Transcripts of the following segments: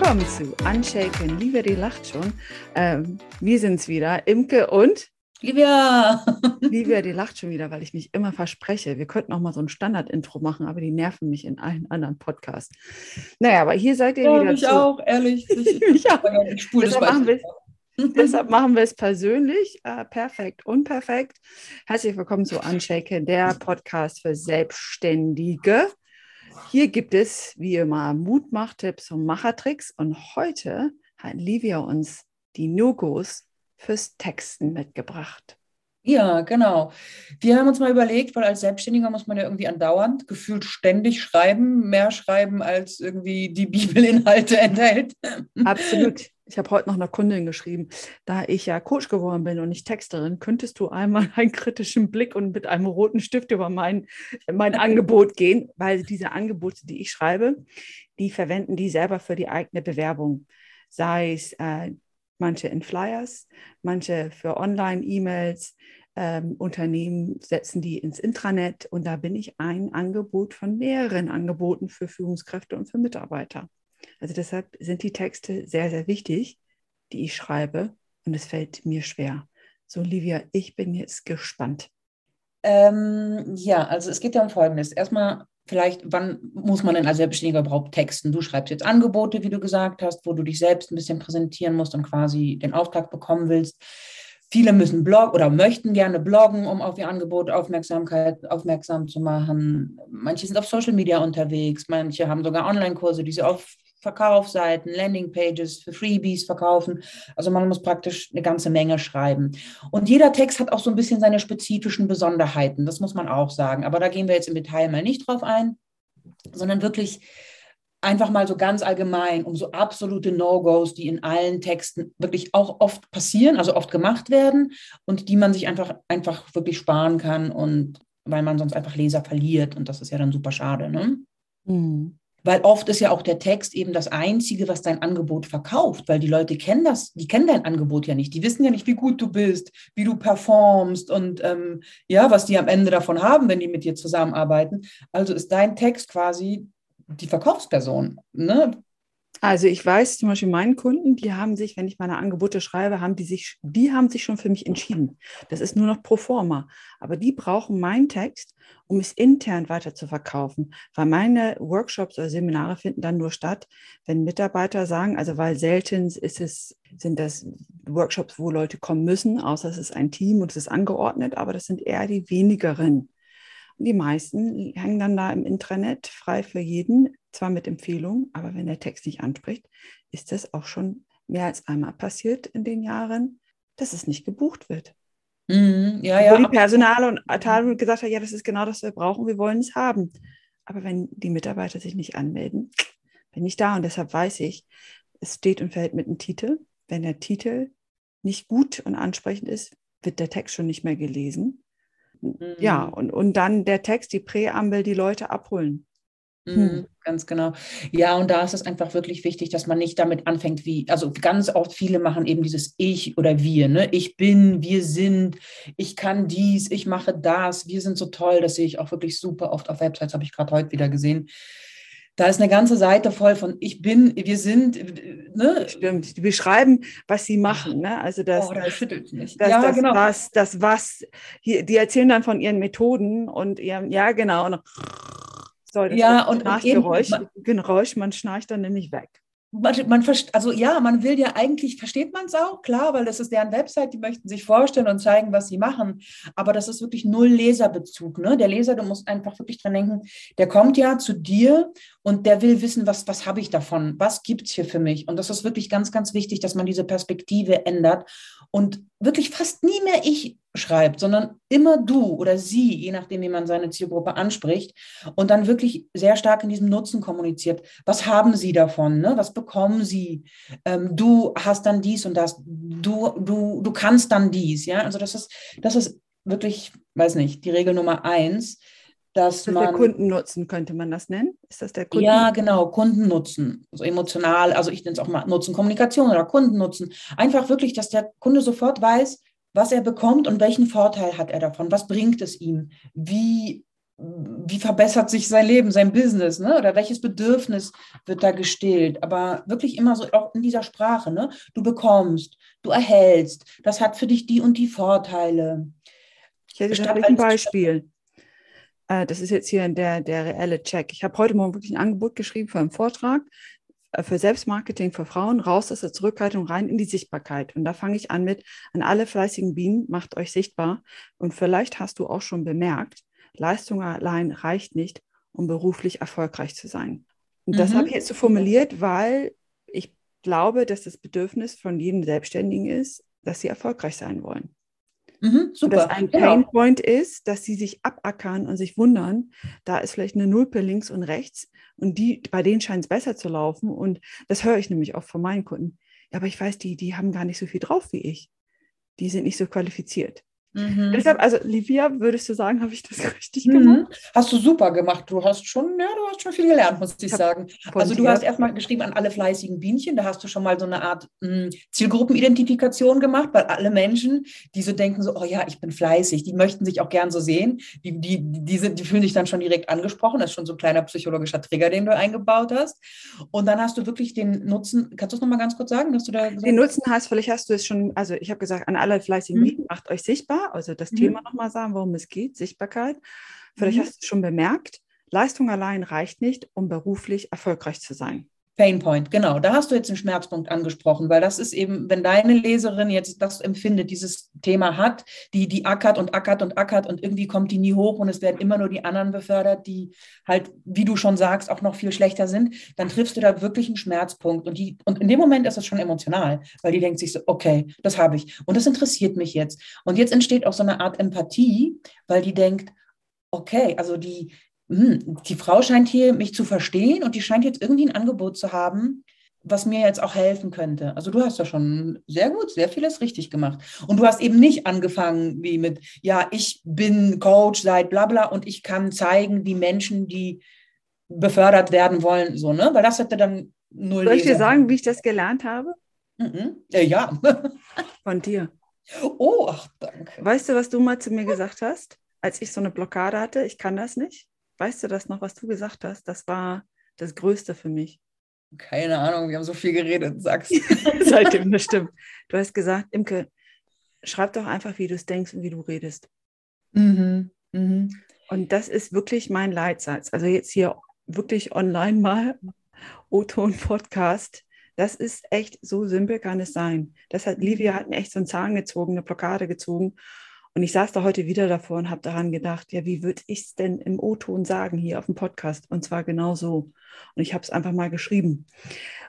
willkommen zu Unshaken. Livia, die lacht schon. Ähm, wir sind's wieder, Imke und Livia! Livia, die lacht schon wieder, weil ich mich immer verspreche. Wir könnten auch mal so ein Standard-Intro machen, aber die nerven mich in allen anderen Podcasts. Naja, aber hier seid ihr ja, wieder. Ich zu. auch, ehrlich. Ich, ich auch. Ich deshalb, machen wir, deshalb machen wir es persönlich. Äh, perfekt, unperfekt. Herzlich willkommen zu Unshaken, der Podcast für Selbstständige. Hier gibt es wie immer Mutmachtipps und Machertricks. Und heute hat Livia uns die No-Gos fürs Texten mitgebracht. Ja, genau. Wir haben uns mal überlegt, weil als Selbstständiger muss man ja irgendwie andauernd, gefühlt ständig schreiben, mehr schreiben, als irgendwie die Bibelinhalte enthält. Absolut. Ich habe heute noch einer Kundin geschrieben, da ich ja Coach geworden bin und nicht Texterin, könntest du einmal einen kritischen Blick und mit einem roten Stift über mein, mein Angebot gehen, weil diese Angebote, die ich schreibe, die verwenden die selber für die eigene Bewerbung. Sei es äh, manche in Flyers, manche für Online-E-Mails. Ähm, Unternehmen setzen die ins Intranet und da bin ich ein Angebot von mehreren Angeboten für Führungskräfte und für Mitarbeiter. Also deshalb sind die Texte sehr, sehr wichtig, die ich schreibe und es fällt mir schwer. So, Livia, ich bin jetzt gespannt. Ähm, ja, also es geht ja um Folgendes. Erstmal vielleicht, wann muss man denn als Selbstständiger überhaupt texten? Du schreibst jetzt Angebote, wie du gesagt hast, wo du dich selbst ein bisschen präsentieren musst und quasi den Auftrag bekommen willst. Viele müssen bloggen oder möchten gerne bloggen, um auf ihr Angebot Aufmerksamkeit aufmerksam zu machen. Manche sind auf Social Media unterwegs, manche haben sogar Online-Kurse, die sie auf Verkaufsseiten, Landingpages für Freebies verkaufen. Also man muss praktisch eine ganze Menge schreiben. Und jeder Text hat auch so ein bisschen seine spezifischen Besonderheiten, das muss man auch sagen. Aber da gehen wir jetzt im Detail mal nicht drauf ein, sondern wirklich einfach mal so ganz allgemein um so absolute No-Gos, die in allen Texten wirklich auch oft passieren, also oft gemacht werden und die man sich einfach, einfach wirklich sparen kann und weil man sonst einfach Leser verliert und das ist ja dann super schade. Ne? Mhm. Weil oft ist ja auch der Text eben das Einzige, was dein Angebot verkauft, weil die Leute kennen das, die kennen dein Angebot ja nicht. Die wissen ja nicht, wie gut du bist, wie du performst und ähm, ja, was die am Ende davon haben, wenn die mit dir zusammenarbeiten. Also ist dein Text quasi die Verkaufsperson. Ne? Also ich weiß zum Beispiel meinen Kunden, die haben sich, wenn ich meine Angebote schreibe, haben die sich, die haben sich schon für mich entschieden. Das ist nur noch pro forma. Aber die brauchen meinen Text, um es intern weiter zu verkaufen. Weil meine Workshops oder Seminare finden dann nur statt, wenn Mitarbeiter sagen, also weil selten ist es, sind das Workshops, wo Leute kommen müssen, außer es ist ein Team und es ist angeordnet, aber das sind eher die wenigeren. Die meisten hängen dann da im Intranet frei für jeden, zwar mit Empfehlung, aber wenn der Text nicht anspricht, ist das auch schon mehr als einmal passiert in den Jahren, dass es nicht gebucht wird. Mhm, ja, ja. Wo die Personale und Abteilung gesagt hat, ja, das ist genau das, was wir brauchen, wir wollen es haben. Aber wenn die Mitarbeiter sich nicht anmelden, bin ich da und deshalb weiß ich, es steht und fällt mit dem Titel. Wenn der Titel nicht gut und ansprechend ist, wird der Text schon nicht mehr gelesen. Mhm. Ja, und, und dann der Text, die Präambel, die Leute abholen. Mhm, hm. Ganz genau. Ja, und da ist es einfach wirklich wichtig, dass man nicht damit anfängt, wie, also ganz oft viele machen eben dieses Ich oder wir, ne? Ich bin, wir sind, ich kann dies, ich mache das, wir sind so toll. Das sehe ich auch wirklich super oft auf Websites, habe ich gerade heute wieder gesehen. Da ist eine ganze Seite voll von ich bin, wir sind. Ne? Stimmt, die beschreiben, was sie machen. Ne? Also das, oh, das, schüttelt mich. Das, ja, das, genau. was, das was, hier, die erzählen dann von ihren Methoden und ihrem, ja genau. Und, so, das ja, und, und Geräusch, Geräusch, man schnarcht dann nämlich weg man, man, also ja, man will ja eigentlich, versteht man es auch, klar, weil das ist deren Website, die möchten sich vorstellen und zeigen, was sie machen. Aber das ist wirklich null Leserbezug. Ne? Der Leser, du musst einfach wirklich dran denken, der kommt ja zu dir und der will wissen, was, was habe ich davon? Was gibt es hier für mich? Und das ist wirklich ganz, ganz wichtig, dass man diese Perspektive ändert und wirklich fast nie mehr ich schreibt, sondern immer du oder sie, je nachdem, wie man seine Zielgruppe anspricht und dann wirklich sehr stark in diesem Nutzen kommuniziert. Was haben sie davon? Ne? Was bekommen sie? Ähm, du hast dann dies und das. Du, du, du kannst dann dies. Ja, also das ist, das ist wirklich, weiß nicht, die Regel Nummer eins. Dass das man, der Kundennutzen könnte man das nennen? Ist das der Kunden? Ja, genau, Kundennutzen. Also emotional, also ich nenne es auch mal Nutzenkommunikation oder Kundennutzen. Einfach wirklich, dass der Kunde sofort weiß, was er bekommt und welchen Vorteil hat er davon, was bringt es ihm, wie wie verbessert sich sein Leben, sein Business, ne? Oder welches Bedürfnis wird da gestillt? Aber wirklich immer so auch in dieser Sprache, ne? Du bekommst, du erhältst, das hat für dich die und die Vorteile. Ich hätte ein Beispiel. Äh, das ist jetzt hier der, der reelle Check. Ich habe heute Morgen wirklich ein Angebot geschrieben für einen Vortrag für Selbstmarketing für Frauen, raus aus der Zurückhaltung, rein in die Sichtbarkeit. Und da fange ich an mit, an alle fleißigen Bienen, macht euch sichtbar. Und vielleicht hast du auch schon bemerkt, Leistung allein reicht nicht, um beruflich erfolgreich zu sein. Und mhm. das habe ich jetzt so formuliert, weil ich glaube, dass das Bedürfnis von jedem Selbstständigen ist, dass sie erfolgreich sein wollen. Mhm, super. Und dass ein genau. Painpoint ist, dass sie sich abackern und sich wundern, da ist vielleicht eine Nulpe links und rechts und die, bei denen scheint es besser zu laufen. Und das höre ich nämlich oft von meinen Kunden. Ja, aber ich weiß, die, die haben gar nicht so viel drauf wie ich. Die sind nicht so qualifiziert. Mhm. Deshalb, also Livia, würdest du sagen, habe ich das richtig mhm. gemacht? Hast du super gemacht. Du hast schon, ja, du hast schon viel gelernt, muss ich, ich sagen. Also du hast erstmal geschrieben an alle fleißigen Bienchen. Da hast du schon mal so eine Art mh, hm, Zielgruppenidentifikation gemacht, weil alle Menschen, die so denken, so, oh ja, ich bin fleißig, die möchten sich auch gern so sehen. Die, die, die, sind, die fühlen sich dann schon direkt angesprochen. Das ist schon so ein kleiner psychologischer Trigger, den du eingebaut hast. Und dann hast du wirklich den Nutzen, kannst du es nochmal ganz kurz sagen, dass du da Den Nutzen hast, vielleicht hast du es schon, also ich habe gesagt, an alle fleißigen mhm. Bienen, macht euch sichtbar also das mhm. Thema nochmal sagen, worum es geht, Sichtbarkeit. Vielleicht mhm. hast du es schon bemerkt, Leistung allein reicht nicht, um beruflich erfolgreich zu sein. Painpoint, genau. Da hast du jetzt einen Schmerzpunkt angesprochen, weil das ist eben, wenn deine Leserin jetzt das empfindet, dieses Thema hat, die, die ackert und ackert und ackert und irgendwie kommt die nie hoch und es werden immer nur die anderen befördert, die halt, wie du schon sagst, auch noch viel schlechter sind, dann triffst du da wirklich einen Schmerzpunkt. Und, die, und in dem Moment ist es schon emotional, weil die denkt sich so, okay, das habe ich und das interessiert mich jetzt. Und jetzt entsteht auch so eine Art Empathie, weil die denkt, okay, also die, hm, die Frau scheint hier mich zu verstehen und die scheint jetzt irgendwie ein Angebot zu haben, was mir jetzt auch helfen könnte. Also du hast ja schon sehr gut, sehr vieles richtig gemacht. Und du hast eben nicht angefangen wie mit, ja, ich bin Coach seit bla bla und ich kann zeigen, wie Menschen, die befördert werden wollen, so, ne? Weil das hätte dann null. Soll ich dir sagen, wie ich das gelernt habe? Mhm. Ja, ja. Von dir. Oh, ach, danke. Weißt du, was du mal zu mir gesagt hast, als ich so eine Blockade hatte? Ich kann das nicht. Weißt du das noch, was du gesagt hast? Das war das Größte für mich. Keine Ahnung, wir haben so viel geredet, sagst du. Seitdem, das stimmt. Du hast gesagt, Imke, schreib doch einfach, wie du es denkst und wie du redest. Mhm. Mhm. Und das ist wirklich mein Leitsatz. Also jetzt hier wirklich online mal, O-Ton Podcast. Das ist echt so simpel kann es sein. Das hat Livia hat mir echt so einen Zahn gezogen, eine Blockade gezogen. Und ich saß da heute wieder davor und habe daran gedacht, ja, wie würde ich es denn im O-Ton sagen hier auf dem Podcast? Und zwar genau so. Und ich habe es einfach mal geschrieben.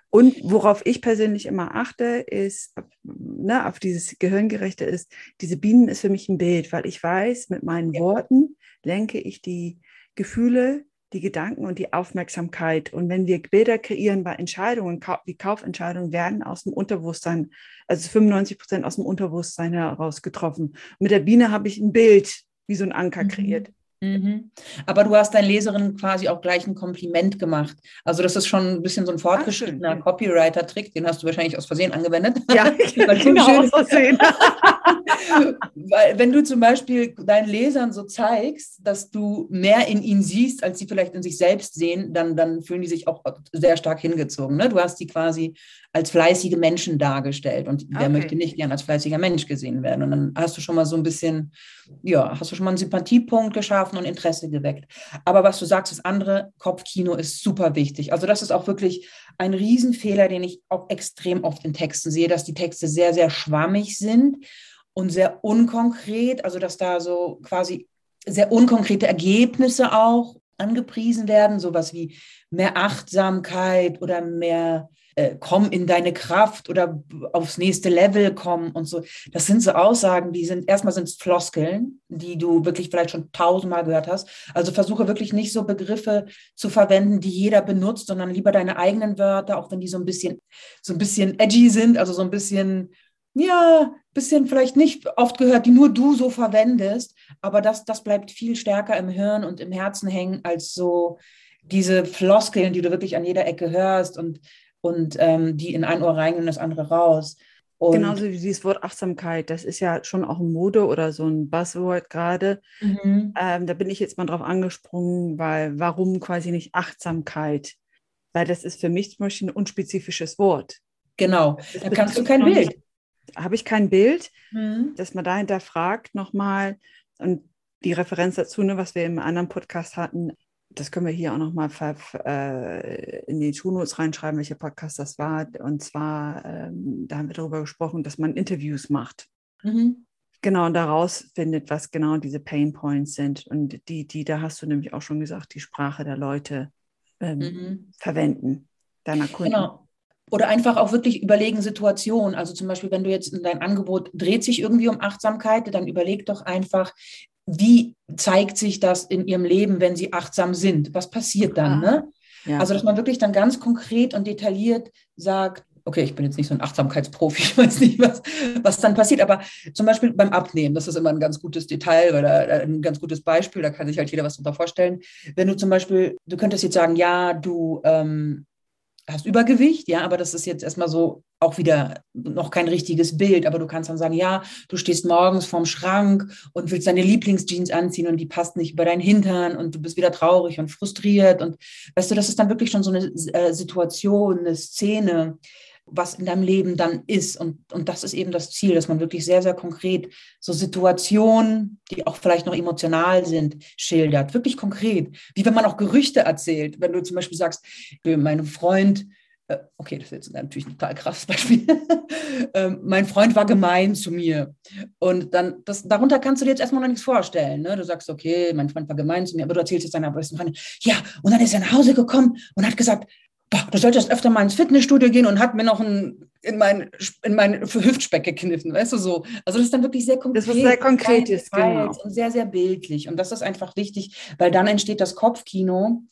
Und worauf ich persönlich immer achte, ist, ne, auf dieses Gehirngerechte ist, diese Bienen ist für mich ein Bild, weil ich weiß, mit meinen Worten lenke ich die Gefühle die Gedanken und die Aufmerksamkeit. Und wenn wir Bilder kreieren bei Entscheidungen, wie Kaufentscheidungen werden aus dem Unterbewusstsein, also 95 Prozent aus dem Unterbewusstsein heraus getroffen. Mit der Biene habe ich ein Bild, wie so ein Anker mhm. kreiert. Mhm. Aber du hast deinen Leserinnen quasi auch gleich ein Kompliment gemacht. Also das ist schon ein bisschen so ein fortgeschrittener Copywriter-Trick, den hast du wahrscheinlich aus Versehen angewendet. Ja, genau, aus Versehen. Weil wenn du zum Beispiel deinen Lesern so zeigst, dass du mehr in ihnen siehst, als sie vielleicht in sich selbst sehen, dann, dann fühlen die sich auch sehr stark hingezogen. Ne? Du hast die quasi als fleißige Menschen dargestellt und wer okay. möchte nicht gern als fleißiger Mensch gesehen werden? Und dann hast du schon mal so ein bisschen, ja, hast du schon mal einen Sympathiepunkt geschaffen und Interesse geweckt. Aber was du sagst, das andere Kopfkino ist super wichtig. Also das ist auch wirklich ein Riesenfehler, den ich auch extrem oft in Texten sehe, dass die Texte sehr, sehr schwammig sind und sehr unkonkret, also dass da so quasi sehr unkonkrete Ergebnisse auch angepriesen werden, sowas wie mehr Achtsamkeit oder mehr äh, komm in deine Kraft oder aufs nächste Level kommen und so. Das sind so Aussagen, die sind, erstmal sind es Floskeln, die du wirklich vielleicht schon tausendmal gehört hast. Also versuche wirklich nicht so Begriffe zu verwenden, die jeder benutzt, sondern lieber deine eigenen Wörter, auch wenn die so ein bisschen, so ein bisschen edgy sind, also so ein bisschen ja, bisschen vielleicht nicht oft gehört, die nur du so verwendest, aber das, das bleibt viel stärker im Hirn und im Herzen hängen als so diese Floskeln, die du wirklich an jeder Ecke hörst und, und ähm, die in ein Ohr reingehen und das andere raus. Und Genauso wie dieses Wort Achtsamkeit, das ist ja schon auch ein Mode oder so ein Buzzword gerade. Mhm. Ähm, da bin ich jetzt mal drauf angesprungen, weil warum quasi nicht Achtsamkeit? Weil das ist für mich zum Beispiel ein unspezifisches Wort. Genau, da kannst du kein Bild. Habe ich kein Bild, mhm. dass man dahinter fragt nochmal und die Referenz dazu, ne, was wir im anderen Podcast hatten, das können wir hier auch nochmal äh, in die Shownotes reinschreiben, welcher Podcast das war. Und zwar, ähm, da haben wir darüber gesprochen, dass man Interviews macht. Mhm. Genau, und daraus findet, was genau diese Pain Points sind. Und die, die, da hast du nämlich auch schon gesagt, die Sprache der Leute ähm, mhm. verwenden, deiner Kunden. Genau. Oder einfach auch wirklich überlegen Situationen. Also zum Beispiel, wenn du jetzt in dein Angebot dreht sich irgendwie um Achtsamkeit, dann überleg doch einfach, wie zeigt sich das in ihrem Leben, wenn sie achtsam sind? Was passiert dann? Ne? Ja. Also, dass man wirklich dann ganz konkret und detailliert sagt, okay, ich bin jetzt nicht so ein Achtsamkeitsprofi, ich weiß nicht, was, was dann passiert, aber zum Beispiel beim Abnehmen, das ist immer ein ganz gutes Detail oder ein ganz gutes Beispiel, da kann sich halt jeder was darunter vorstellen. Wenn du zum Beispiel, du könntest jetzt sagen, ja, du ähm, hast Übergewicht, ja, aber das ist jetzt erstmal so auch wieder noch kein richtiges Bild, aber du kannst dann sagen, ja, du stehst morgens vorm Schrank und willst deine Lieblingsjeans anziehen und die passt nicht über deinen Hintern und du bist wieder traurig und frustriert. Und weißt du, das ist dann wirklich schon so eine äh, Situation, eine Szene, was in deinem Leben dann ist. Und, und das ist eben das Ziel, dass man wirklich sehr, sehr konkret so Situationen, die auch vielleicht noch emotional sind, schildert. Wirklich konkret. Wie wenn man auch Gerüchte erzählt. Wenn du zum Beispiel sagst, mein Freund, äh, okay, das ist jetzt natürlich ein total krasses Beispiel. Ähm, mein Freund war gemein zu mir. Und dann, das, darunter kannst du dir jetzt erstmal noch nichts vorstellen. Ne? Du sagst, okay, mein Freund war gemein zu mir, aber du erzählst jetzt deiner besten Freundin, ja, und dann ist er nach Hause gekommen und hat gesagt, boah, du solltest öfter mal ins Fitnessstudio gehen und hat mir noch ein, in mein, in mein Hüftspeck gekniffen, weißt du so. Also das ist dann wirklich sehr konkret. Das ist sehr konkret ist, genau. Und sehr, sehr bildlich. Und das ist einfach wichtig, weil dann entsteht das Kopfkino.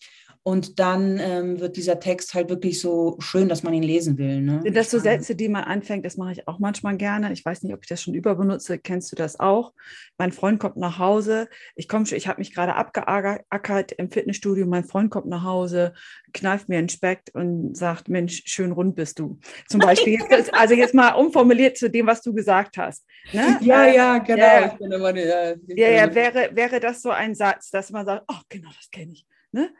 Und dann ähm, wird dieser Text halt wirklich so schön, dass man ihn lesen will. Ne? Sind das so Sätze, die man anfängt? Das mache ich auch manchmal gerne. Ich weiß nicht, ob ich das schon überbenutze. Kennst du das auch? Mein Freund kommt nach Hause. Ich komme, ich habe mich gerade abgeackert im Fitnessstudio. Mein Freund kommt nach Hause, kneift mir einen Speck und sagt: Mensch, schön rund bist du. Zum Beispiel. Jetzt, also jetzt mal umformuliert zu dem, was du gesagt hast. Ne? Ja, äh, ja, genau. Ja, ja, ja, ja, wäre, wäre das so ein Satz, dass man sagt: Oh, genau, das kenne ich. Ne?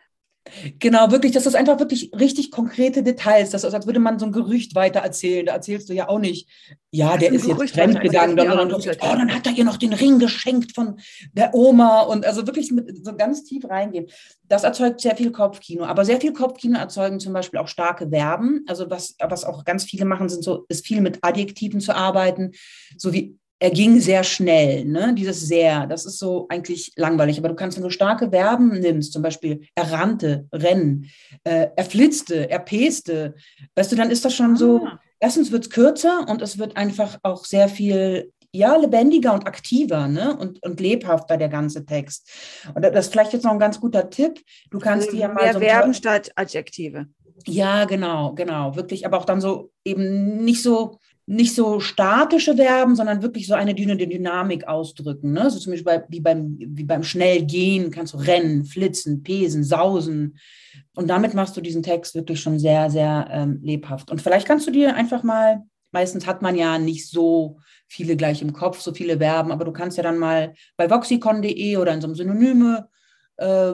Genau, wirklich, das ist einfach wirklich richtig konkrete Details. Das ist, als würde man so ein Gerücht weiter erzählen. Da erzählst du ja auch nicht, ja, der ist jetzt fremdgegangen, sondern oh, dann hat er ihr noch den Ring geschenkt von der Oma und also wirklich mit so ganz tief reingehen. Das erzeugt sehr viel Kopfkino, aber sehr viel Kopfkino erzeugen zum Beispiel auch starke Verben. Also was, was auch ganz viele machen, sind so, ist viel mit Adjektiven zu arbeiten, so wie er ging sehr schnell, ne? Dieses sehr, das ist so eigentlich langweilig. Aber du kannst, wenn du starke Verben nimmst, zum Beispiel er rannte, rennen, äh, er flitzte, er peste, weißt du, dann ist das schon so, ah. erstens wird es kürzer und es wird einfach auch sehr viel ja, lebendiger und aktiver ne? und, und lebhafter, der ganze Text. Und das ist vielleicht jetzt noch ein ganz guter Tipp. Du kannst also dir mal. Mehr so Verben statt Adjektive. Ja, genau, genau. Wirklich, aber auch dann so eben nicht so nicht so statische Verben, sondern wirklich so eine Dynamik ausdrücken. Ne? So zum Beispiel bei, wie, beim, wie beim Schnellgehen kannst du rennen, flitzen, pesen, sausen. Und damit machst du diesen Text wirklich schon sehr, sehr ähm, lebhaft. Und vielleicht kannst du dir einfach mal, meistens hat man ja nicht so viele gleich im Kopf, so viele Verben, aber du kannst ja dann mal bei voxicon.de oder in so einem Synonyme äh,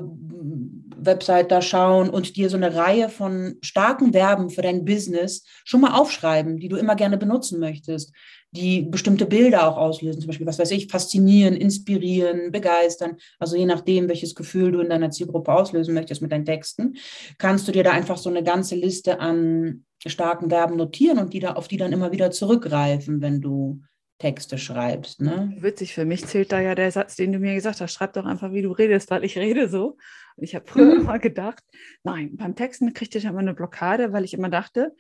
Website da schauen und dir so eine Reihe von starken Verben für dein Business schon mal aufschreiben, die du immer gerne benutzen möchtest, die bestimmte Bilder auch auslösen, zum Beispiel, was weiß ich, faszinieren, inspirieren, begeistern, also je nachdem, welches Gefühl du in deiner Zielgruppe auslösen möchtest mit deinen Texten, kannst du dir da einfach so eine ganze Liste an starken Verben notieren und die da, auf die dann immer wieder zurückgreifen, wenn du Texte schreibst. Ne? Witzig, für mich zählt da ja der Satz, den du mir gesagt hast, schreib doch einfach, wie du redest, weil ich rede so. Und ich habe früher mhm. immer gedacht, nein, beim Texten kriegte ich immer eine Blockade, weil ich immer dachte,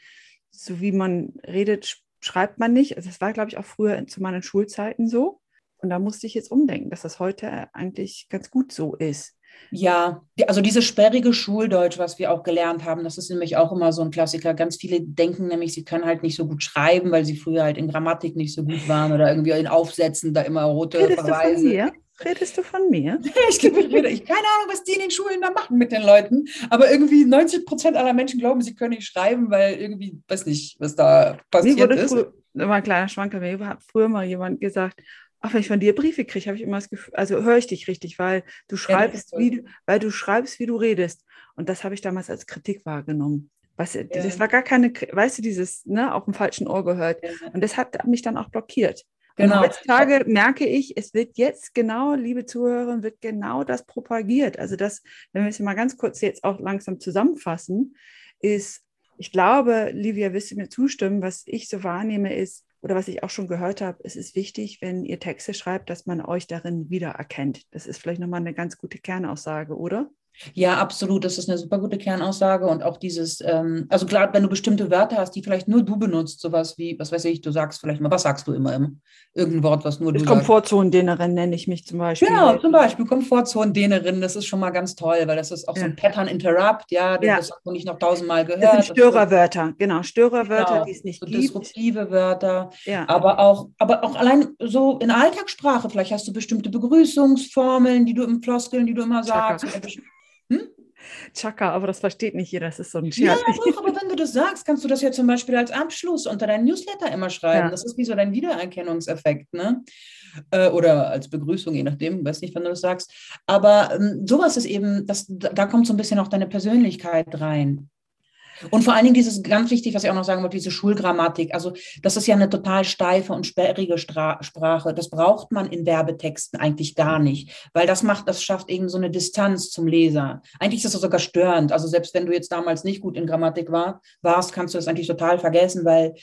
so wie man redet, schreibt man nicht. Also das war, glaube ich, auch früher zu meinen Schulzeiten so. Und da musste ich jetzt umdenken, dass das heute eigentlich ganz gut so ist. Ja, also dieses sperrige Schuldeutsch, was wir auch gelernt haben, das ist nämlich auch immer so ein Klassiker. Ganz viele denken nämlich, sie können halt nicht so gut schreiben, weil sie früher halt in Grammatik nicht so gut waren oder irgendwie in Aufsätzen da immer rote Redest Verweise. Du von mir? Redest du von mir? ich, ich rede, ich keine Ahnung, was die in den Schulen da machen mit den Leuten, aber irgendwie 90 Prozent aller Menschen glauben, sie können nicht schreiben, weil irgendwie, weiß nicht, was da passiert ist. immer ein kleiner Schwanker. Mir hat früher mal jemand gesagt, ach, wenn ich von dir Briefe kriege, habe ich immer das Gefühl, also höre ich dich richtig, weil du schreibst, ja, wie du, weil du schreibst, wie du redest. Und das habe ich damals als Kritik wahrgenommen. Weißt du, ja. das war gar keine, weißt du, dieses, ne, auf dem falschen Ohr gehört. Ja. Und das hat mich dann auch blockiert. Genau. Und heutzutage merke ich, es wird jetzt genau, liebe Zuhörer, wird genau das propagiert. Also das, wenn wir es mal ganz kurz jetzt auch langsam zusammenfassen, ist, ich glaube, Livia, wirst du mir zustimmen, was ich so wahrnehme, ist, oder was ich auch schon gehört habe, es ist wichtig, wenn ihr Texte schreibt, dass man euch darin wiedererkennt. Das ist vielleicht nochmal eine ganz gute Kernaussage, oder? Ja, absolut. Das ist eine super gute Kernaussage. Und auch dieses, ähm, also klar, wenn du bestimmte Wörter hast, die vielleicht nur du benutzt, sowas wie, was weiß ich, du sagst vielleicht mal, was sagst du immer? immer? Irgendein Wort, was nur du Komfortzonendehnerin nenne ich mich zum Beispiel. Genau, zum Beispiel Komfortzonendehnerin. Das ist schon mal ganz toll, weil das ist auch ja. so ein Pattern Interrupt, ja, ja. das hast du nicht noch tausendmal gehört. Das sind Störerwörter, genau, Störerwörter, genau. die es nicht so gibt. Disruptive Wörter, ja. aber auch, aber auch allein so in Alltagssprache, vielleicht hast du bestimmte Begrüßungsformeln, die du im Floskeln, die du immer sagst. Hm? Chaka, aber das versteht nicht jeder, das ist so ein Scherz. Ja, doch, aber wenn du das sagst, kannst du das ja zum Beispiel als Abschluss unter deinen Newsletter immer schreiben. Ja. Das ist wie so dein Wiedererkennungseffekt, ne? Äh, oder als Begrüßung, je nachdem, weiß nicht, wann du das sagst. Aber ähm, sowas ist eben, das, da kommt so ein bisschen auch deine Persönlichkeit rein. Und vor allen Dingen dieses ganz wichtig, was ich auch noch sagen wollte, diese Schulgrammatik. Also das ist ja eine total steife und sperrige Stra Sprache. Das braucht man in Werbetexten eigentlich gar nicht, weil das macht, das schafft eben so eine Distanz zum Leser. Eigentlich ist das sogar störend. Also selbst wenn du jetzt damals nicht gut in Grammatik war, warst, kannst du das eigentlich total vergessen, weil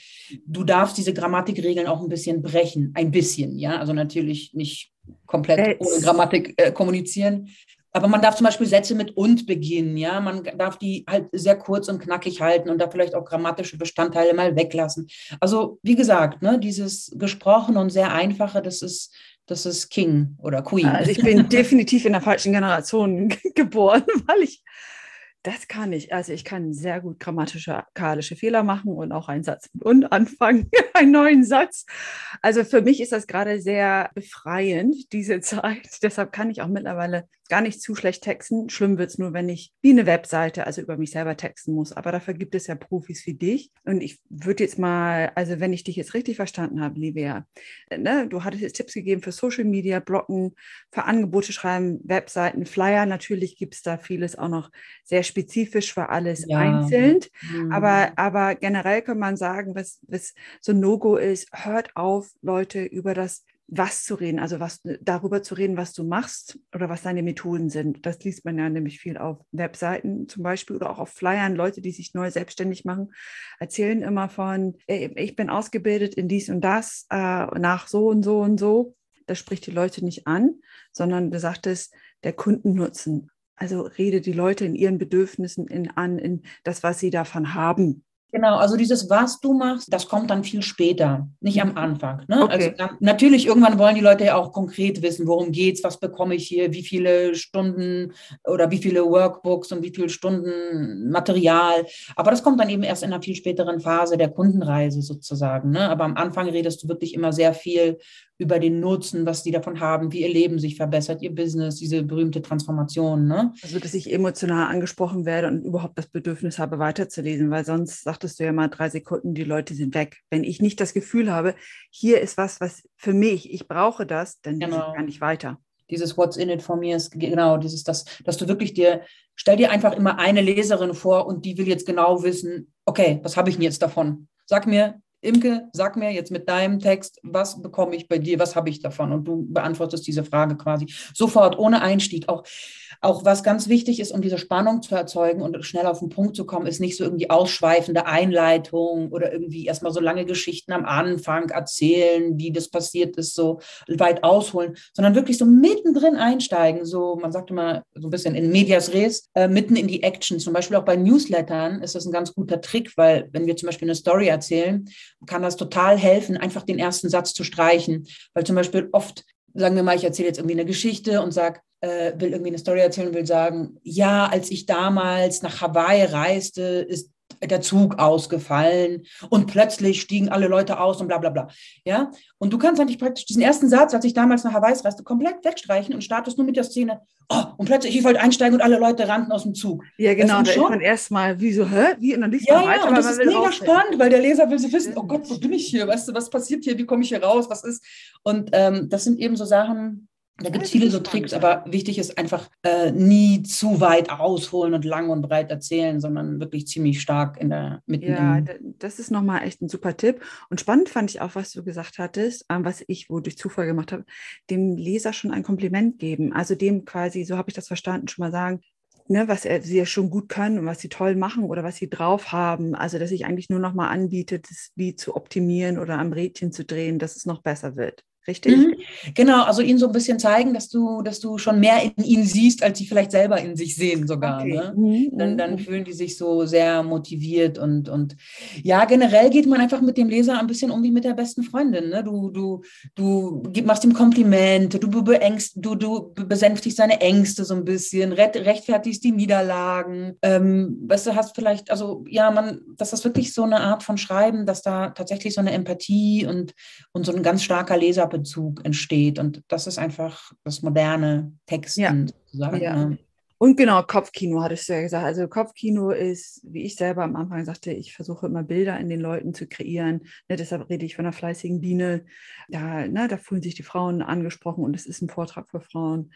du darfst diese Grammatikregeln auch ein bisschen brechen. Ein bisschen, ja. Also natürlich nicht komplett ohne Grammatik äh, kommunizieren, aber man darf zum Beispiel Sätze mit und beginnen, ja. Man darf die halt sehr kurz und knackig halten und da vielleicht auch grammatische Bestandteile mal weglassen. Also, wie gesagt, ne, dieses gesprochene und sehr einfache, das ist, das ist King oder Queen. Also ich bin definitiv in der falschen Generation geboren, weil ich das kann ich. Also ich kann sehr gut grammatische Fehler machen und auch einen Satz mit und anfangen, einen neuen Satz. Also für mich ist das gerade sehr befreiend, diese Zeit. Deshalb kann ich auch mittlerweile gar nicht zu schlecht texten. Schlimm wird es nur, wenn ich wie eine Webseite, also über mich selber texten muss. Aber dafür gibt es ja Profis wie dich. Und ich würde jetzt mal, also wenn ich dich jetzt richtig verstanden habe, Livia, ne, du hattest jetzt Tipps gegeben für Social Media, Bloggen, für Angebote schreiben, Webseiten, Flyer. Natürlich gibt es da vieles auch noch sehr spezifisch für alles ja. einzeln. Mhm. Aber, aber generell kann man sagen, was, was so ein No-Go ist, hört auf, Leute über das was zu reden, also was darüber zu reden, was du machst oder was deine Methoden sind. Das liest man ja nämlich viel auf Webseiten zum Beispiel oder auch auf Flyern. Leute, die sich neu selbstständig machen, erzählen immer von, ich bin ausgebildet in dies und das, äh, nach so und so und so. Das spricht die Leute nicht an, sondern du sagtest, der Kundennutzen. Also rede die Leute in ihren Bedürfnissen in, an, in das, was sie davon haben. Genau, also dieses, was du machst, das kommt dann viel später, nicht am Anfang. Ne? Okay. Also dann, natürlich, irgendwann wollen die Leute ja auch konkret wissen, worum geht's, was bekomme ich hier, wie viele Stunden oder wie viele Workbooks und wie viele Stunden Material. Aber das kommt dann eben erst in einer viel späteren Phase der Kundenreise sozusagen. Ne? Aber am Anfang redest du wirklich immer sehr viel über den Nutzen, was die davon haben, wie ihr Leben sich verbessert, ihr Business, diese berühmte Transformation. Ne? Also, dass ich emotional angesprochen werde und überhaupt das Bedürfnis habe, weiterzulesen, weil sonst sagtest du ja mal drei Sekunden, die Leute sind weg. Wenn ich nicht das Gefühl habe, hier ist was, was für mich, ich brauche das, dann genau. kann ich weiter. Dieses What's in it for me ist genau dieses, das, dass du wirklich dir, stell dir einfach immer eine Leserin vor und die will jetzt genau wissen, okay, was habe ich denn jetzt davon? Sag mir, Imke, sag mir jetzt mit deinem Text, was bekomme ich bei dir, was habe ich davon? Und du beantwortest diese Frage quasi sofort, ohne Einstieg. Auch, auch was ganz wichtig ist, um diese Spannung zu erzeugen und schnell auf den Punkt zu kommen, ist nicht so irgendwie ausschweifende Einleitung oder irgendwie erstmal so lange Geschichten am Anfang erzählen, wie das passiert ist, so weit ausholen, sondern wirklich so mittendrin einsteigen. So, man sagt immer so ein bisschen in Medias Res, äh, mitten in die Action. Zum Beispiel auch bei Newslettern ist das ein ganz guter Trick, weil wenn wir zum Beispiel eine Story erzählen, kann das total helfen, einfach den ersten Satz zu streichen. Weil zum Beispiel oft, sagen wir mal, ich erzähle jetzt irgendwie eine Geschichte und sage, äh, will irgendwie eine Story erzählen und will sagen, ja, als ich damals nach Hawaii reiste, ist der Zug ausgefallen und plötzlich stiegen alle Leute aus und bla bla bla. Ja, und du kannst eigentlich praktisch diesen ersten Satz, als ich damals nach Hawaii reiste, komplett wegstreichen und startest nur mit der Szene, oh, und plötzlich, ich wollte einsteigen und alle Leute rannten aus dem Zug. Ja, genau, da ist man erstmal, wie so, hä? Wie? Und dann liest ja, man ja, weiter, und das ist mega rausfinden. spannend, weil der Leser will sie wissen, oh Gott, wo bin ich hier? Weißt du, was passiert hier? Wie komme ich hier raus? Was ist? Und ähm, das sind eben so Sachen, da gibt es viele so Tricks, aber wichtig ist einfach äh, nie zu weit ausholen und lang und breit erzählen, sondern wirklich ziemlich stark in der mitten Ja, das ist nochmal echt ein super Tipp. Und spannend fand ich auch, was du gesagt hattest, ähm, was ich wohl durch Zufall gemacht habe, dem Leser schon ein Kompliment geben. Also dem quasi, so habe ich das verstanden, schon mal sagen, ne, was er, sie ja schon gut können und was sie toll machen oder was sie drauf haben. Also dass ich eigentlich nur nochmal anbiete, das wie zu optimieren oder am Rädchen zu drehen, dass es noch besser wird. Richtig? Mhm. Genau, also ihnen so ein bisschen zeigen, dass du, dass du schon mehr in ihnen siehst, als sie vielleicht selber in sich sehen sogar. Okay. Ne? Mhm, Dann, mhm, dann mhm. fühlen die sich so sehr motiviert und, und ja, generell geht man einfach mit dem Leser ein bisschen um wie mit der besten Freundin. Ne? Du, du, du machst ihm Komplimente, du, beängst, du, du besänftigst seine Ängste so ein bisschen, rechtfertigst die Niederlagen. Ähm, weißt du, hast vielleicht, also ja, man, das ist wirklich so eine Art von Schreiben, dass da tatsächlich so eine Empathie und, und so ein ganz starker Leserbezug entsteht. Und das ist einfach das moderne Texten Ja. sozusagen. Ja. Ne? Und genau, Kopfkino hattest du ja gesagt. Also Kopfkino ist, wie ich selber am Anfang sagte, ich versuche immer Bilder in den Leuten zu kreieren. Ne, deshalb rede ich von einer fleißigen Biene. Da, ne, da fühlen sich die Frauen angesprochen und es ist ein Vortrag für Frauen.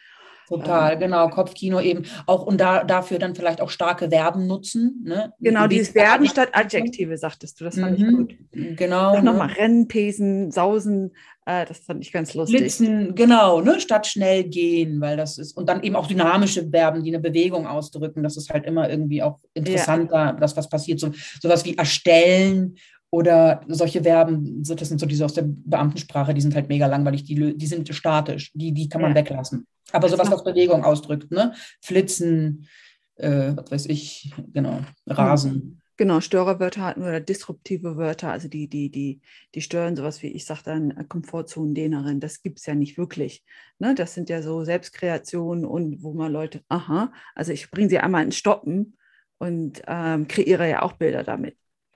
Total, Ähm, genau, Kopfkino eben auch und da, dafür dann vielleicht auch starke Verben nutzen. Ne? Genau, dieses Verben statt Adjektive, sagtest du. Das fand ich Mhm, gut. Genau. Ne? nochmal, rennen, pesen, sausen, äh, das fand ich ganz lustig. Blitzen, genau, ne, statt schnell gehen, weil das ist, und dann eben auch dynamische Verben, die eine Bewegung ausdrücken, das ist halt immer irgendwie auch interessanter, das, was passiert. So, sowas wie erstellen oder solche Verben, das sind so diese aus der Beamtensprache, die sind halt mega langweilig, die, die sind statisch, die, die kann man Ja. weglassen. Aber sowas, was Bewegung ausdrückt, ne? Flitzen, äh, was weiß ich, genau, Rasen. Genau, Störerwörter hatten wir oder disruptive Wörter, also die, die, die, die stören sowas wie, ich sage dann, äh, Komfortzonendehnerin, das gibt es ja nicht wirklich. Ne? Das sind ja so Selbstkreationen und wo man Leute, aha, also ich bringe sie einmal ins Stoppen und ähm, kreiere ja auch Bilder damit.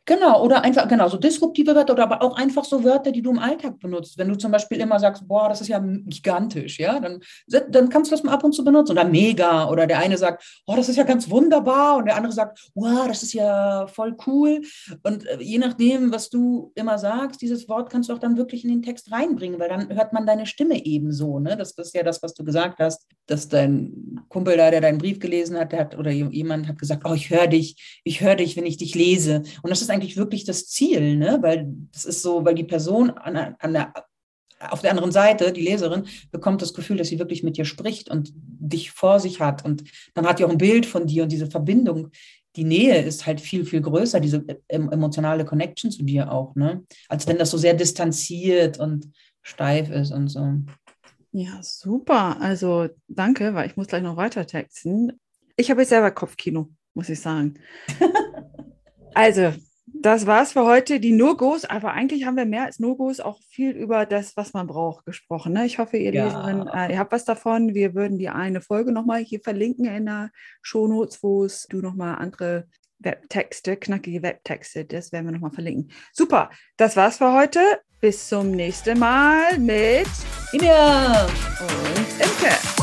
Genau, oder einfach, genau, so disruptive Wörter oder aber auch einfach so Wörter, die du im Alltag benutzt. Wenn du zum Beispiel immer sagst, boah, das ist ja gigantisch, ja, dann, dann kannst du das mal ab und zu benutzen. Oder mega. Oder der eine sagt, oh, das ist ja ganz wunderbar. Und der andere sagt, wow, das ist ja voll cool. Und äh, je nachdem, was du immer sagst, dieses Wort kannst du auch dann wirklich in den Text reinbringen, weil dann hört man deine Stimme ebenso. Ne? Das ist ja das, was du gesagt hast, dass dein Kumpel da, der deinen Brief gelesen hat, der hat oder jemand hat gesagt, oh, ich höre dich, ich höre dich, wenn ich dich lese. Und das ist eigentlich wirklich das Ziel, ne? weil das ist so, weil die Person an, an der, auf der anderen Seite, die Leserin, bekommt das Gefühl, dass sie wirklich mit dir spricht und dich vor sich hat. Und dann hat die auch ein Bild von dir und diese Verbindung, die Nähe ist halt viel, viel größer, diese em- emotionale Connection zu dir auch, ne? als wenn das so sehr distanziert und steif ist und so. Ja, super. Also danke, weil ich muss gleich noch weiter texten. Ich habe jetzt selber Kopfkino, muss ich sagen. also, das war's für heute. Die No-Gos, aber eigentlich haben wir mehr als No-Gos auch viel über das, was man braucht, gesprochen. Ne? Ich hoffe, ihr Ja. Leserinnen, äh, ihr habt was davon. Wir würden die eine Folge nochmal hier verlinken in der Shownotes, wo es du nochmal andere Webtexte, knackige Webtexte, das werden wir nochmal verlinken. Super, das war's für heute. Bis zum nächsten Mal mit Ja. und Imke.